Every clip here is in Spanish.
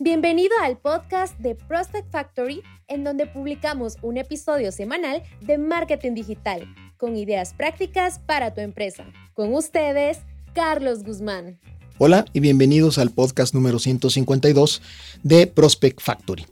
Bienvenido al podcast de Prospect Factory, en donde publicamos un episodio semanal de marketing digital con ideas prácticas para tu empresa. Con ustedes, Carlos Guzmán. Hola y bienvenidos al podcast número 152 de Prospect Factory.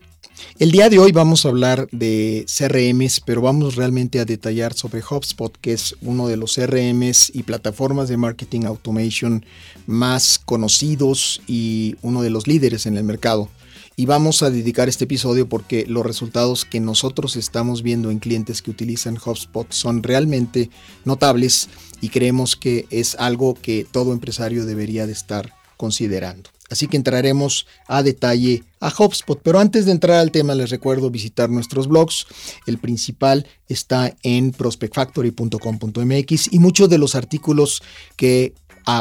El día de hoy vamos a hablar de CRMs, pero vamos realmente a detallar sobre HubSpot, que es uno de los CRMs y plataformas de marketing automation más conocidos y uno de los líderes en el mercado. Y vamos a dedicar este episodio porque los resultados que nosotros estamos viendo en clientes que utilizan HubSpot son realmente notables y creemos que es algo que todo empresario debería de estar considerando. Así que entraremos a detalle a HubSpot. Pero antes de entrar al tema, les recuerdo visitar nuestros blogs. El principal está en prospectfactory.com.mx y muchos de los artículos que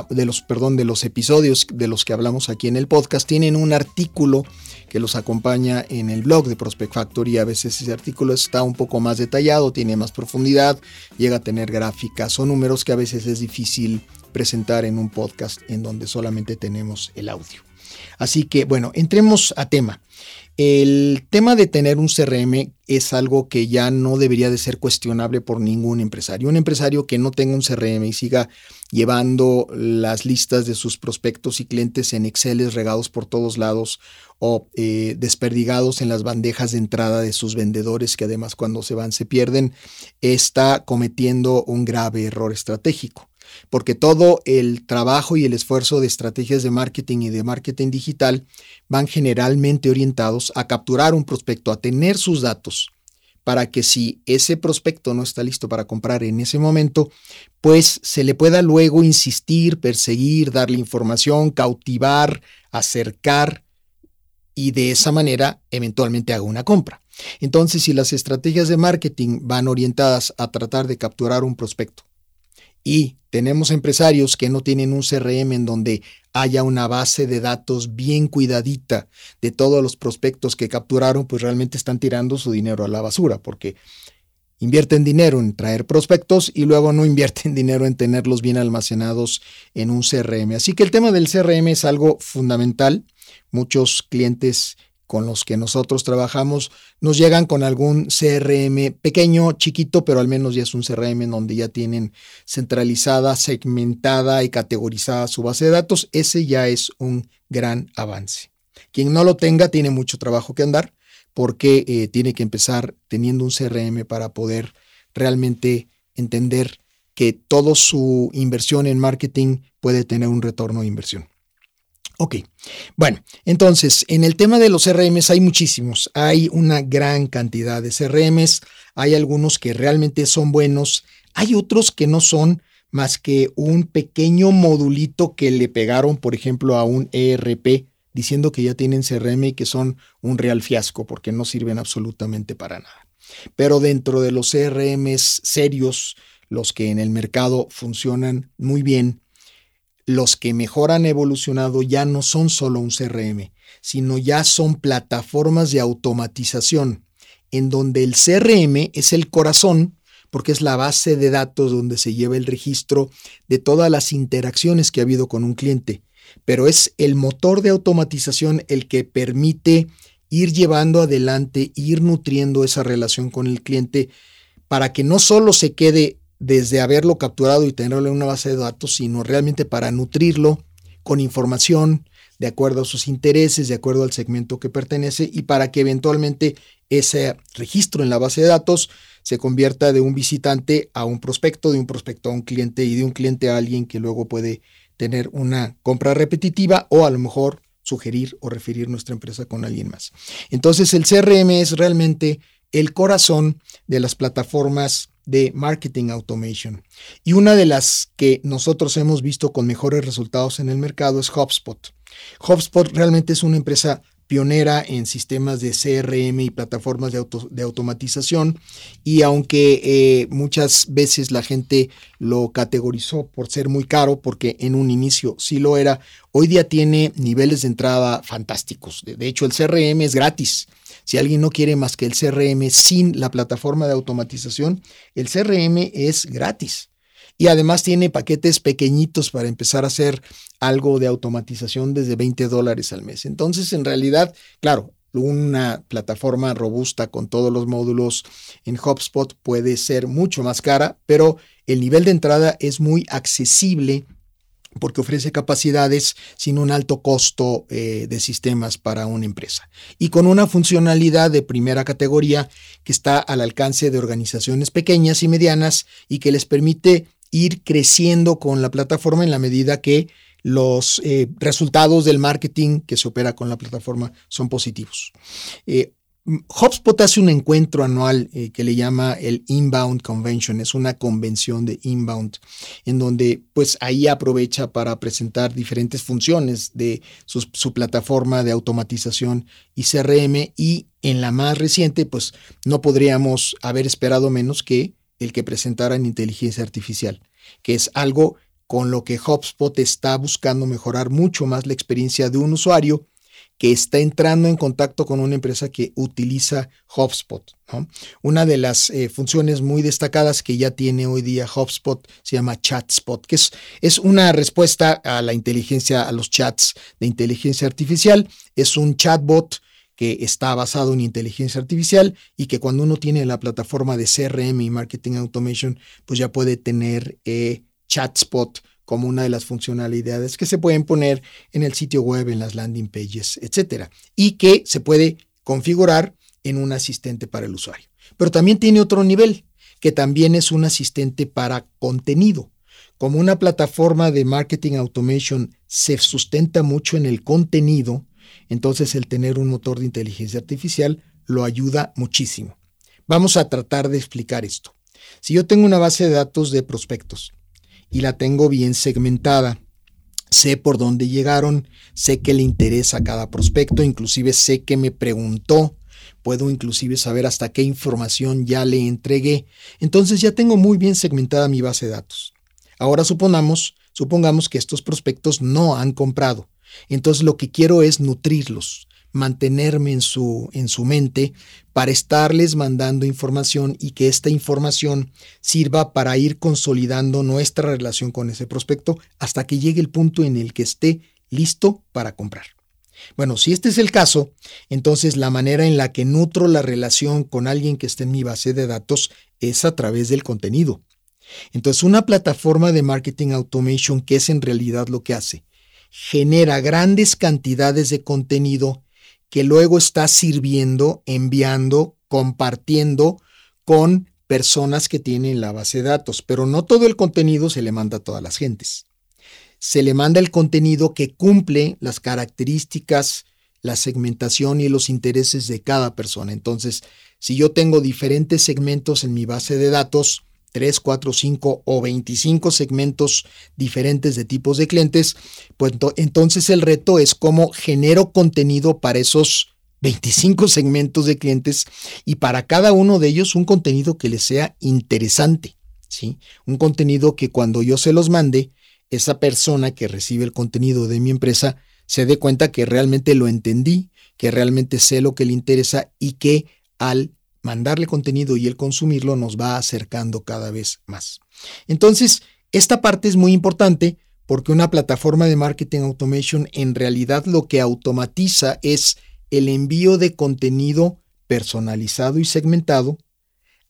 de los, perdón, de los episodios de los que hablamos aquí en el podcast, tienen un artículo que los acompaña en el blog de Prospect Factory. A veces ese artículo está un poco más detallado, tiene más profundidad, llega a tener gráficas o números que a veces es difícil presentar en un podcast en donde solamente tenemos el audio. Así que bueno, entremos a tema. El tema de tener un CRM es algo que ya no debería de ser cuestionable por ningún empresario. Un empresario que no tenga un CRM y siga llevando las listas de sus prospectos y clientes en Excel regados por todos lados o eh, desperdigados en las bandejas de entrada de sus vendedores que además cuando se van se pierden, está cometiendo un grave error estratégico porque todo el trabajo y el esfuerzo de estrategias de marketing y de marketing digital van generalmente orientados a capturar un prospecto, a tener sus datos, para que si ese prospecto no está listo para comprar en ese momento, pues se le pueda luego insistir, perseguir, darle información, cautivar, acercar y de esa manera eventualmente haga una compra. Entonces, si las estrategias de marketing van orientadas a tratar de capturar un prospecto, y tenemos empresarios que no tienen un CRM en donde haya una base de datos bien cuidadita de todos los prospectos que capturaron, pues realmente están tirando su dinero a la basura, porque invierten dinero en traer prospectos y luego no invierten dinero en tenerlos bien almacenados en un CRM. Así que el tema del CRM es algo fundamental. Muchos clientes con los que nosotros trabajamos nos llegan con algún CRM pequeño, chiquito, pero al menos ya es un CRM en donde ya tienen centralizada, segmentada y categorizada su base de datos. Ese ya es un gran avance. Quien no lo tenga tiene mucho trabajo que andar porque eh, tiene que empezar teniendo un CRM para poder realmente entender que toda su inversión en marketing puede tener un retorno de inversión. Ok, bueno, entonces en el tema de los CRMs hay muchísimos, hay una gran cantidad de CRMs, hay algunos que realmente son buenos, hay otros que no son más que un pequeño modulito que le pegaron, por ejemplo, a un ERP diciendo que ya tienen CRM y que son un real fiasco porque no sirven absolutamente para nada. Pero dentro de los CRMs serios, los que en el mercado funcionan muy bien, los que mejor han evolucionado ya no son solo un CRM, sino ya son plataformas de automatización, en donde el CRM es el corazón, porque es la base de datos donde se lleva el registro de todas las interacciones que ha habido con un cliente, pero es el motor de automatización el que permite ir llevando adelante, ir nutriendo esa relación con el cliente para que no solo se quede desde haberlo capturado y tenerlo en una base de datos, sino realmente para nutrirlo con información de acuerdo a sus intereses, de acuerdo al segmento que pertenece y para que eventualmente ese registro en la base de datos se convierta de un visitante a un prospecto, de un prospecto a un cliente y de un cliente a alguien que luego puede tener una compra repetitiva o a lo mejor sugerir o referir nuestra empresa con alguien más. Entonces el CRM es realmente el corazón de las plataformas de Marketing Automation. Y una de las que nosotros hemos visto con mejores resultados en el mercado es HubSpot. HubSpot realmente es una empresa pionera en sistemas de CRM y plataformas de, automatización y aunque eh, muchas veces la gente lo categorizó por ser muy caro, porque en un inicio sí lo era, hoy día tiene niveles de entrada fantásticos. De, hecho, el CRM es gratis. Si alguien no quiere más que el CRM sin la plataforma de automatización, el CRM es gratis y además tiene paquetes pequeñitos para empezar a hacer algo de automatización desde 20 dólares al mes. Entonces, en realidad, claro, una plataforma robusta con todos los módulos en HubSpot puede ser mucho más cara, pero el nivel de entrada es muy accesible porque ofrece capacidades sin un alto costo eh, de sistemas para una empresa y con una funcionalidad de primera categoría que está al alcance de organizaciones pequeñas y medianas y que les permite ir creciendo con la plataforma en la medida que los eh, resultados del marketing que se opera con la plataforma son positivos. Eh, HubSpot hace un encuentro anual eh, que le llama el Inbound Convention, es una convención de inbound, en donde pues ahí aprovecha para presentar diferentes funciones de su, su, plataforma de automatización y CRM y en la más reciente pues no podríamos haber esperado menos que el que presentaran inteligencia artificial, que es algo con lo que HubSpot está buscando mejorar mucho más la experiencia de un usuario que está entrando en contacto con una empresa que utiliza HubSpot. Una de las eh, funciones muy destacadas que ya tiene hoy día HubSpot se llama ChatSpot, que es, es una respuesta a la inteligencia, a los chats de inteligencia artificial. Es un chatbot que está basado en inteligencia artificial y que cuando uno tiene la plataforma de CRM y Marketing Automation, pues ya puede tener eh, ChatSpot como una de las funcionalidades que se pueden poner en el sitio web, en las landing pages, etcétera, y que se puede configurar en un asistente para el usuario. Pero también tiene otro nivel, que también es un asistente para contenido. Como una plataforma de marketing automation se sustenta mucho en el contenido, entonces el tener un motor de inteligencia artificial lo ayuda muchísimo. Vamos a tratar de explicar esto. Si yo tengo una base de datos de prospectos y la tengo bien segmentada, sé por dónde llegaron, sé qué le interesa a cada prospecto, inclusive sé qué me preguntó, puedo inclusive saber hasta qué información ya le entregué. Entonces ya tengo muy bien segmentada mi base de datos. Ahora supongamos, supongamos que estos prospectos no han comprado. Entonces lo que quiero es nutrirlos, mantenerme en su, en su mente para estarles mandando información y que esta información sirva para ir consolidando nuestra relación con ese prospecto hasta que llegue el punto en el que esté listo para comprar. Bueno, si este es el caso, entonces la manera en la que nutro la relación con alguien que esté en mi base de datos es a través del contenido. Entonces, una plataforma de marketing automation, que es en realidad lo que hace? genera grandes cantidades de contenido que luego está sirviendo, enviando, compartiendo con personas que tienen la base de datos, pero no todo el contenido se le manda a todas las gentes. Se le manda el contenido que cumple las características, la segmentación y los intereses de cada persona. Entonces, si yo tengo diferentes segmentos en mi base de datos, 3, 4, 5 o 25 segmentos diferentes de tipos de clientes, pues entonces el reto es cómo genero contenido para esos 25 segmentos de clientes y para cada uno de ellos un contenido que les sea interesante, ¿sí? Un contenido que cuando yo se los mande, esa persona que recibe el contenido de mi empresa se dé cuenta que realmente lo entendí, que realmente sé lo que le interesa y que al mandarle contenido y el consumirlo nos va acercando cada vez más. Entonces, esta parte es muy importante porque una plataforma de marketing automation en realidad lo que automatiza es el envío de contenido personalizado y segmentado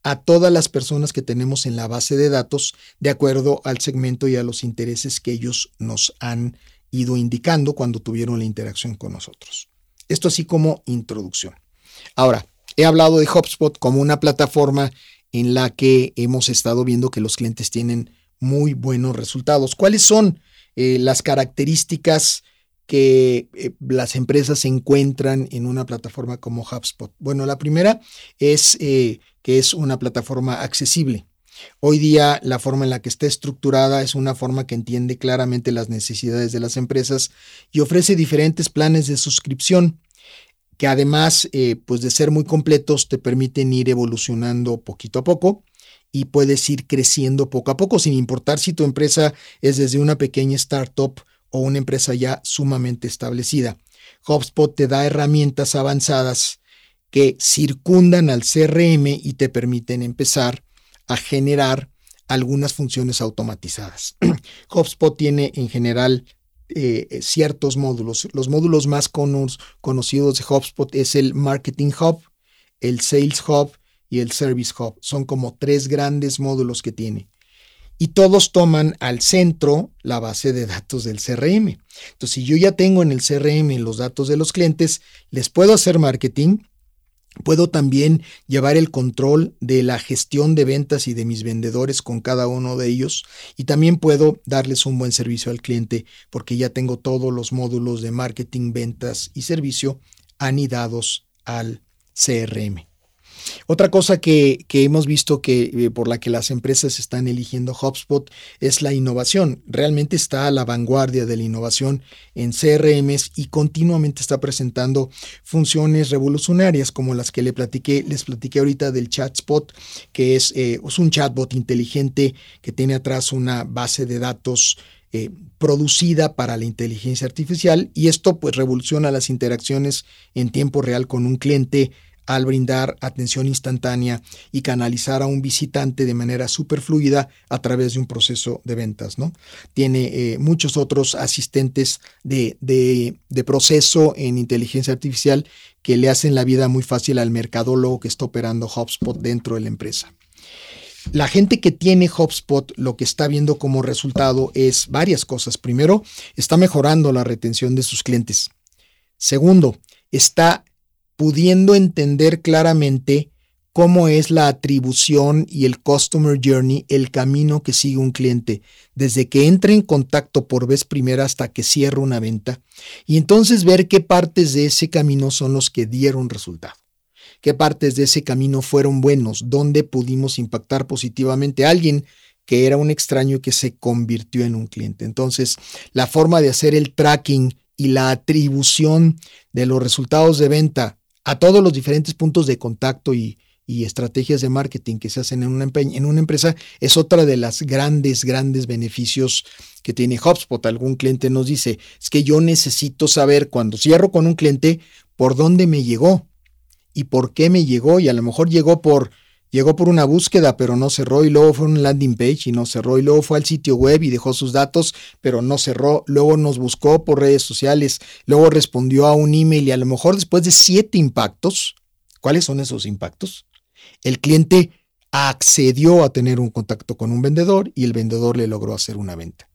a todas las personas que tenemos en la base de datos de acuerdo al segmento y a los intereses que ellos nos han ido indicando cuando tuvieron la interacción con nosotros. Esto así como introducción. Ahora, He hablado de HubSpot como una plataforma en la que hemos estado viendo que los clientes tienen muy buenos resultados. ¿Cuáles son eh, las características que eh, las empresas encuentran en una plataforma como HubSpot? Bueno, la primera es eh, que es una plataforma accesible. Hoy día la forma en la que está estructurada es una forma que entiende claramente las necesidades de las empresas y ofrece diferentes planes de suscripción que además eh, pues de ser muy completos te permiten ir evolucionando poquito a poco y puedes ir creciendo poco a poco sin importar si tu empresa es desde una pequeña startup o una empresa ya sumamente establecida. HubSpot te da herramientas avanzadas que circundan al CRM y te permiten empezar a generar algunas funciones automatizadas. HubSpot tiene en general eh, ciertos módulos. Los módulos más conocidos de HubSpot es el Marketing Hub, el Sales Hub y el Service Hub. Son como tres grandes módulos que tiene. Y todos toman al centro la base de datos del CRM. Entonces, si yo ya tengo en el CRM los datos de los clientes, les puedo hacer marketing, Puedo también llevar el control de la gestión de ventas y de mis vendedores con cada uno de ellos y también puedo darles un buen servicio al cliente porque ya tengo todos los módulos de marketing, ventas y servicio anidados al CRM. Otra cosa que, hemos visto que eh, por la que las empresas están eligiendo HubSpot es la innovación. Realmente está a la vanguardia de la innovación en CRMs y continuamente está presentando funciones revolucionarias como las que les platiqué ahorita del chatspot, que es, eh, es un chatbot inteligente que tiene atrás una base de datos eh, producida para la inteligencia artificial y esto pues revoluciona las interacciones en tiempo real con un cliente al brindar atención instantánea y canalizar a un visitante de manera súper fluida a través de un proceso de ventas. ¿no? Tiene eh, muchos otros asistentes de, de, proceso en inteligencia artificial que le hacen la vida muy fácil al mercadólogo que está operando HubSpot dentro de la empresa. La gente que tiene HubSpot lo que está viendo como resultado es varias cosas. Primero, está mejorando la retención de sus clientes. Segundo, está pudiendo entender claramente cómo es la atribución y el customer journey, el camino que sigue un cliente, desde que entra en contacto por vez primera hasta que cierra una venta, y entonces ver qué partes de ese camino son los que dieron resultado, qué partes de ese camino fueron buenos, dónde pudimos impactar positivamente a alguien que era un extraño que se convirtió en un cliente. Entonces, la forma de hacer el tracking y la atribución de los resultados de venta a todos los diferentes puntos de contacto y, estrategias de marketing que se hacen en una, empresa es otra de las grandes, grandes beneficios que tiene HubSpot. Algún cliente nos dice, es que yo necesito saber cuando cierro con un cliente por dónde me llegó y por qué me llegó y a lo mejor llegó por Llegó por una búsqueda, pero no cerró, y luego fue a un landing page y no cerró, y luego fue al sitio web y dejó sus datos, pero no cerró, luego nos buscó por redes sociales, luego respondió a un email y a lo mejor después de siete impactos, ¿cuáles son esos impactos? El cliente accedió a tener un contacto con un vendedor y el vendedor le logró hacer una venta.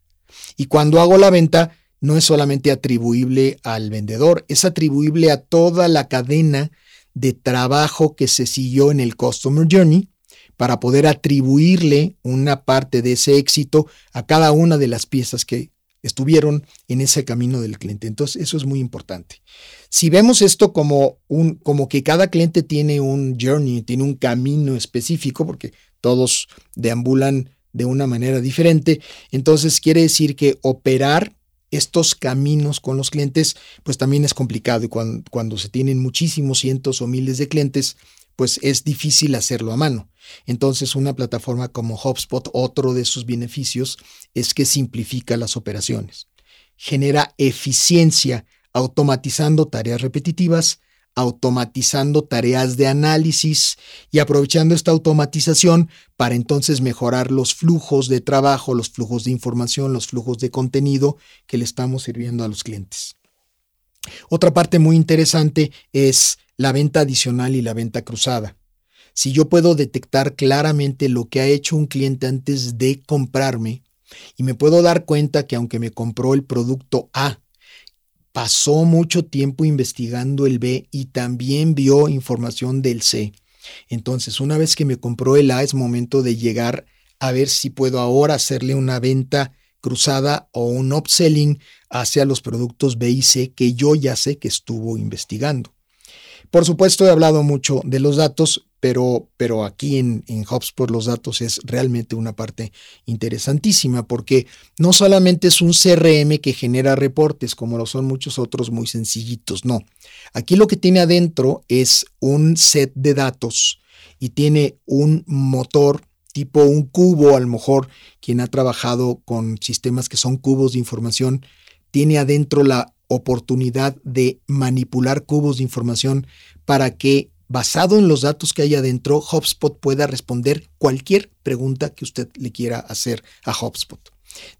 Y cuando hago la venta, no es solamente atribuible al vendedor, es atribuible a toda la cadena de trabajo que se siguió en el Customer Journey para poder atribuirle una parte de ese éxito a cada una de las piezas que estuvieron en ese camino del cliente. Entonces, eso es muy importante. Si vemos esto como un como que cada cliente tiene un journey, tiene un camino específico porque todos deambulan de una manera diferente, entonces quiere decir que operar estos caminos con los clientes, pues también es complicado y cuando, se tienen muchísimos cientos o miles de clientes, pues es difícil hacerlo a mano. Entonces, una plataforma como HubSpot, otro de sus beneficios es que simplifica las operaciones, genera eficiencia automatizando tareas repetitivas, automatizando tareas de análisis y aprovechando esta automatización para entonces mejorar los flujos de trabajo, los flujos de información, los flujos de contenido que le estamos sirviendo a los clientes. Otra parte muy interesante es la venta adicional y la venta cruzada. Si yo puedo detectar claramente lo que ha hecho un cliente antes de comprarme y me puedo dar cuenta que aunque me compró el producto A, pasó mucho tiempo investigando el B y también vio información del C. Entonces, una vez que me compró el A, es momento de llegar a ver si puedo ahora hacerle una venta cruzada o un upselling hacia los productos B y C que yo ya sé que estuvo investigando. Por supuesto, he hablado mucho de los datos, pero, pero aquí en, en HubSpot los datos es realmente una parte interesantísima porque no solamente es un CRM que genera reportes como lo son muchos otros muy sencillitos, no. Aquí lo que tiene adentro es un set de datos y tiene un motor tipo un cubo, a lo mejor quien ha trabajado con sistemas que son cubos de información, tiene adentro la oportunidad de manipular cubos de información para que basado en los datos que hay adentro, HubSpot pueda responder cualquier pregunta que usted le quiera hacer a HubSpot.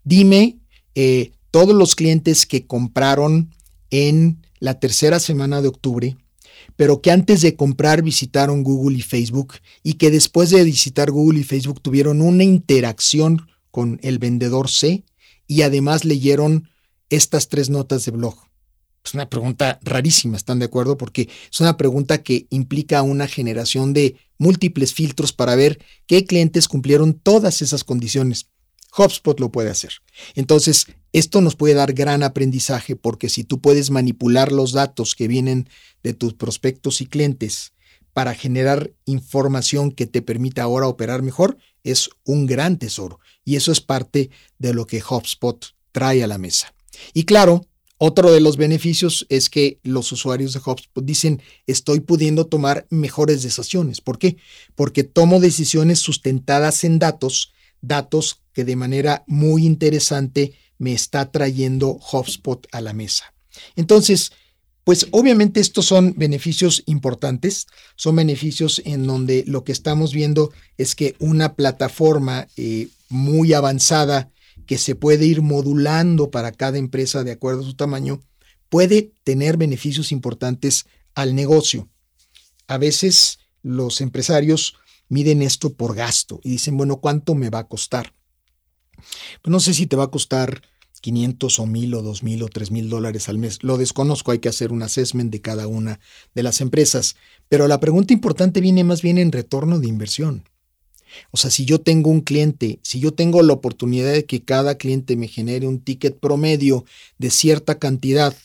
Dime eh, todos los clientes que compraron en la tercera semana de octubre, pero que antes de comprar visitaron Google y Facebook y que después de visitar Google y Facebook tuvieron una interacción con el vendedor C y además leyeron estas tres notas de blog. Es una pregunta rarísima, ¿están de acuerdo? Porque es una pregunta que implica una generación de múltiples filtros para ver qué clientes cumplieron todas esas condiciones. HubSpot lo puede hacer. Entonces, esto nos puede dar gran aprendizaje porque si tú puedes manipular los datos que vienen de tus prospectos y clientes para generar información que te permita ahora operar mejor, es un gran tesoro. Y eso es parte de lo que HubSpot trae a la mesa. Y claro, otro de los beneficios es que los usuarios de HubSpot dicen, estoy pudiendo tomar mejores decisiones. ¿Por qué? Porque tomo decisiones sustentadas en datos, datos que de manera muy interesante me está trayendo HubSpot a la mesa. Entonces, pues obviamente estos son beneficios importantes, son beneficios en donde lo que estamos viendo es que una plataforma eh, muy avanzada que se puede ir modulando para cada empresa de acuerdo a su tamaño, puede tener beneficios importantes al negocio. A veces los empresarios miden esto por gasto y dicen, bueno, ¿cuánto me va a costar? Pues no sé si te va a costar 500 o 1000 o 2000 o 3000 dólares al mes. Lo desconozco, hay que hacer un assessment de cada una de las empresas. Pero la pregunta importante viene más bien en retorno de inversión. O sea, si yo tengo un cliente, si yo tengo la oportunidad de que cada cliente me genere un ticket promedio de cierta cantidad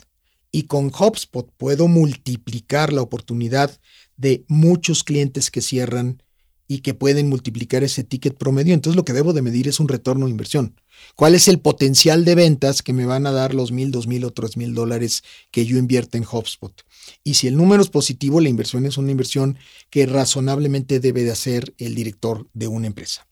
y con HubSpot puedo multiplicar la oportunidad de muchos clientes que cierran y que pueden multiplicar ese ticket promedio, entonces lo que debo de medir es un retorno de inversión. ¿Cuál es el potencial de ventas que me van a dar los mil, dos mil o tres mil dólares que yo invierto en HubSpot? Y si el número es positivo, la inversión es una inversión que razonablemente debe de hacer el director de una empresa.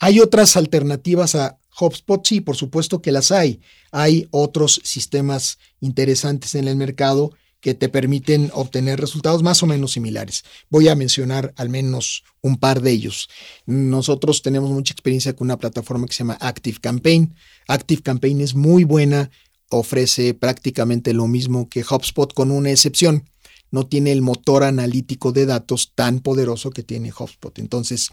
¿Hay otras alternativas a HubSpot? Sí, por supuesto que las hay. Hay otros sistemas interesantes en el mercado que te permiten obtener resultados más o menos similares. Voy a mencionar al menos un par de ellos. Nosotros tenemos mucha experiencia con una plataforma que se llama Active Campaign. Active Campaign es muy buena, ofrece prácticamente lo mismo que HubSpot con una excepción. No tiene el motor analítico de datos tan poderoso que tiene HubSpot. Entonces,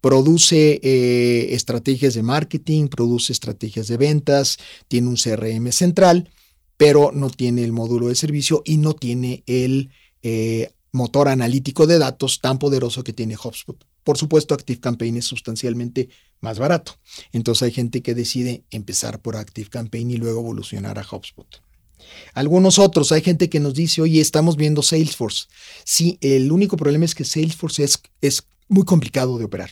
produce eh, estrategias de marketing, produce estrategias de ventas, tiene un CRM central pero no tiene el módulo de servicio y no tiene el eh, motor analítico de datos tan poderoso que tiene HubSpot. Por supuesto, ActiveCampaign es sustancialmente más barato. Entonces hay gente que decide empezar por ActiveCampaign y luego evolucionar a HubSpot. Algunos otros, hay gente que nos dice, oye, estamos viendo Salesforce. Sí, el único problema es que Salesforce es, es muy complicado de operar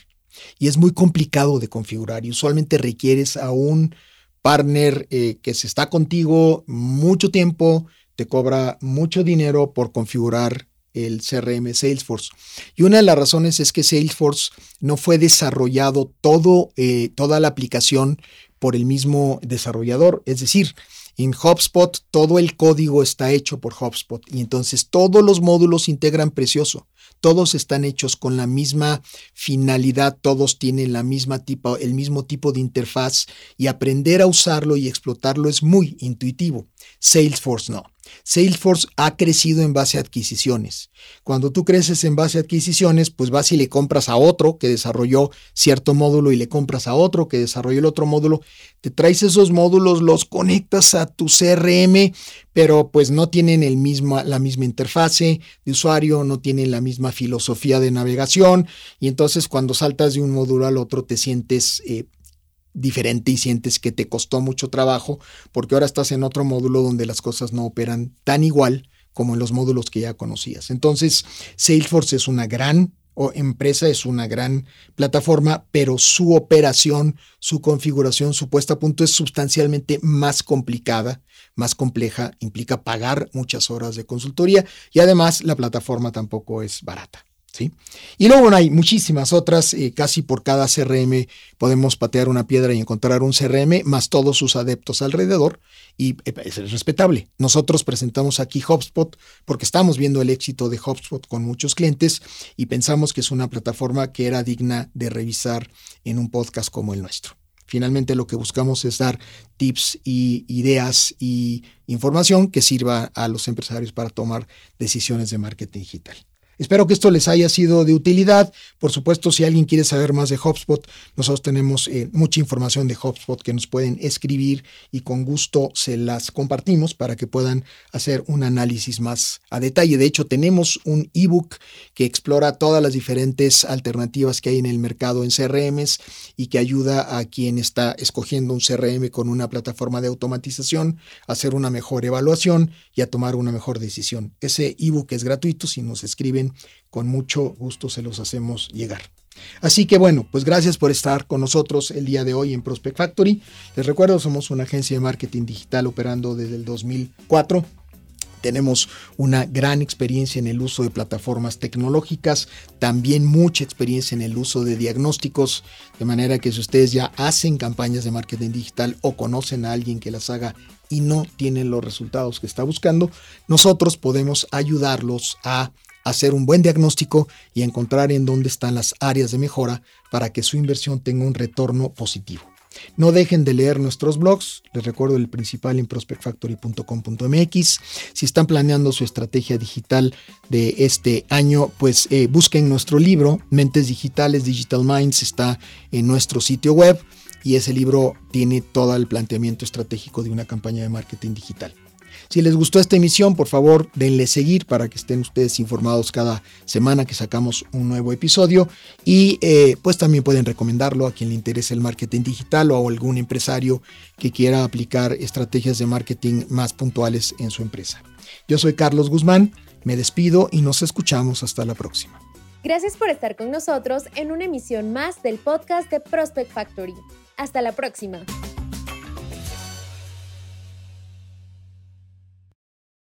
y es muy complicado de configurar y usualmente requieres a un partner eh, que se está contigo mucho tiempo, te cobra mucho dinero por configurar el CRM Salesforce. Y una de las razones es que Salesforce no fue desarrollado todo, eh, toda la aplicación por el mismo desarrollador. Es decir, en HubSpot todo el código está hecho por HubSpot y entonces todos los módulos integran precioso todos están hechos con la misma finalidad, todos tienen la misma tipo, el mismo tipo de interfaz y aprender a usarlo y explotarlo es muy intuitivo. Salesforce no. Salesforce ha crecido en base a adquisiciones. Cuando tú creces en base a adquisiciones, pues vas y le compras a otro que desarrolló cierto módulo y le compras a otro que desarrolló el otro módulo. Te traes esos módulos, los conectas a tu CRM, pero pues no tienen el mismo, la misma interfase de usuario, no tienen la misma filosofía de navegación y entonces cuando saltas de un módulo al otro te sientes eh, diferente y sientes que te costó mucho trabajo porque ahora estás en otro módulo donde las cosas no operan tan igual como en los módulos que ya conocías. Entonces, Salesforce es una gran empresa es una gran plataforma, pero su operación, su configuración, su puesta a punto es sustancialmente más complicada, más compleja, implica pagar muchas horas de consultoría y además la plataforma tampoco es barata. Y luego hay muchísimas otras, eh, casi por cada CRM podemos patear una piedra y encontrar un CRM, más todos sus adeptos alrededor, y eh, es respetable. Nosotros presentamos aquí HubSpot porque estamos viendo el éxito de HubSpot con muchos clientes y pensamos que es una plataforma que era digna de revisar en un podcast como el nuestro. Finalmente lo que buscamos es dar tips y ideas y información que sirva a los empresarios para tomar decisiones de marketing digital. Espero que esto les haya sido de utilidad. Por supuesto, si alguien quiere saber más de HubSpot, nosotros tenemos eh, mucha información de HubSpot que nos pueden escribir y con gusto se las compartimos para que puedan hacer un análisis más a detalle. De hecho, tenemos un ebook que explora todas las diferentes alternativas que hay en el mercado en CRMs y que ayuda a quien está escogiendo un CRM con una plataforma de automatización a hacer una mejor evaluación y a tomar una mejor decisión. Ese ebook es gratuito si nos escriben con mucho gusto se los hacemos llegar. Así que bueno, pues gracias por estar con nosotros el día de hoy en Prospect Factory. Les recuerdo, somos una agencia de marketing digital operando desde el 2004 tenemos una gran experiencia en el uso de plataformas tecnológicas, también mucha experiencia en el uso de diagnósticos, de manera que si ustedes ya hacen campañas de marketing digital o conocen a alguien que las haga y no tienen los resultados que está buscando, nosotros podemos ayudarlos a hacer un buen diagnóstico y encontrar en dónde están las áreas de mejora para que su inversión tenga un retorno positivo. No dejen de leer nuestros blogs, les recuerdo el principal en prospectfactory.com.mx. Si están planeando su estrategia digital de este año, pues eh, busquen nuestro libro, Mentes Digitales, Digital Minds, está en nuestro sitio web y ese libro tiene todo el planteamiento estratégico de una campaña de marketing digital. Si les gustó esta emisión, por favor, denle seguir para que estén ustedes informados cada semana que sacamos un nuevo episodio. Y eh, pues también pueden recomendarlo a quien le interese el marketing digital o a algún empresario que quiera aplicar estrategias de marketing más puntuales en su empresa. Yo soy Carlos Guzmán, me despido y nos escuchamos hasta la próxima. Gracias por estar con nosotros en una emisión más del podcast de Prospect Factory. Hasta la próxima.